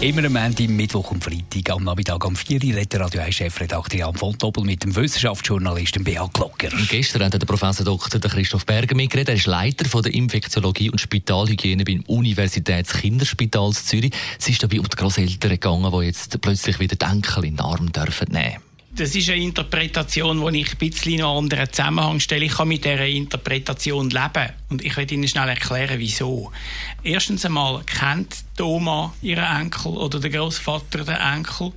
Immer am Ende, Mittwoch und Freitag am Nachmittag um 4 Uhr redet Radio 1 Chefredakteur Jan von Doppel mit dem Wissenschaftsjournalisten Beat Glocker. Und gestern hat der Professor Dr. Christoph Berger mitgeredet. Er ist Leiter von der Infektiologie und Spitalhygiene beim Universitätskinderspital Zürich. Es ist dabei um die Grosseltern gegangen, die jetzt plötzlich wieder den Enkel in den Arm dürfen nehmen das ist eine Interpretation, die ich ein bisschen in einen anderen Zusammenhang stelle. Ich kann mit dieser Interpretation leben. Und ich werde Ihnen schnell erklären, wieso. Erstens einmal kennt die Oma ihren Enkel oder der Großvater den Enkel.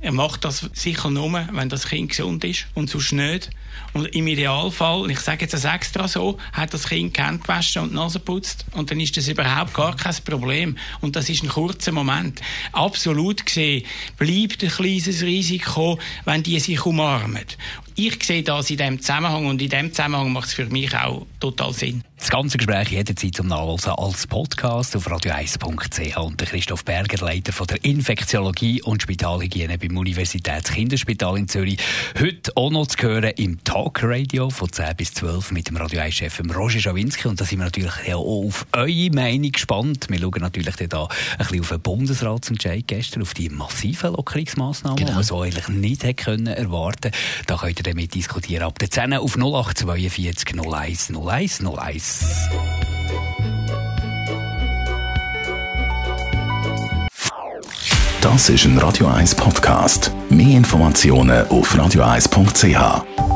Er macht das sicher nur, wenn das Kind gesund ist und sonst nicht. Und im Idealfall, ich sage jetzt das extra so, hat das Kind die Hände gewaschen und die Nase putzt und dann ist das überhaupt gar kein Problem. Und das ist ein kurzer Moment. Absolut gesehen bleibt ein kleines Risiko, wenn die sich umarmen. Ich sehe das in diesem Zusammenhang und in diesem Zusammenhang macht es für mich auch total Sinn. Das ganze Gespräch jederzeit zum Nachlesen als Podcast auf radio1.ch und der Christoph Berger, Leiter von der Infektiologie und Spitalhygiene beim Universitätskinderspital in Zürich. Heute auch noch zu hören im Talkradio von 10 bis 12 mit dem Radio 1-Chef Roger Schawinski und da sind wir natürlich auch auf eure Meinung gespannt. Wir schauen natürlich da ein bisschen auf den Bundesratsentscheid gestern, auf die massiven Lockerungsmaßnahmen, genau. die man so eigentlich nicht hätte können erwarten Da könnt ihr damit diskutieren. Ab der 10 auf 0842 01 01 01. Das ist ein Radio 1 Podcast. Mehr Informationen auf radio1.ch.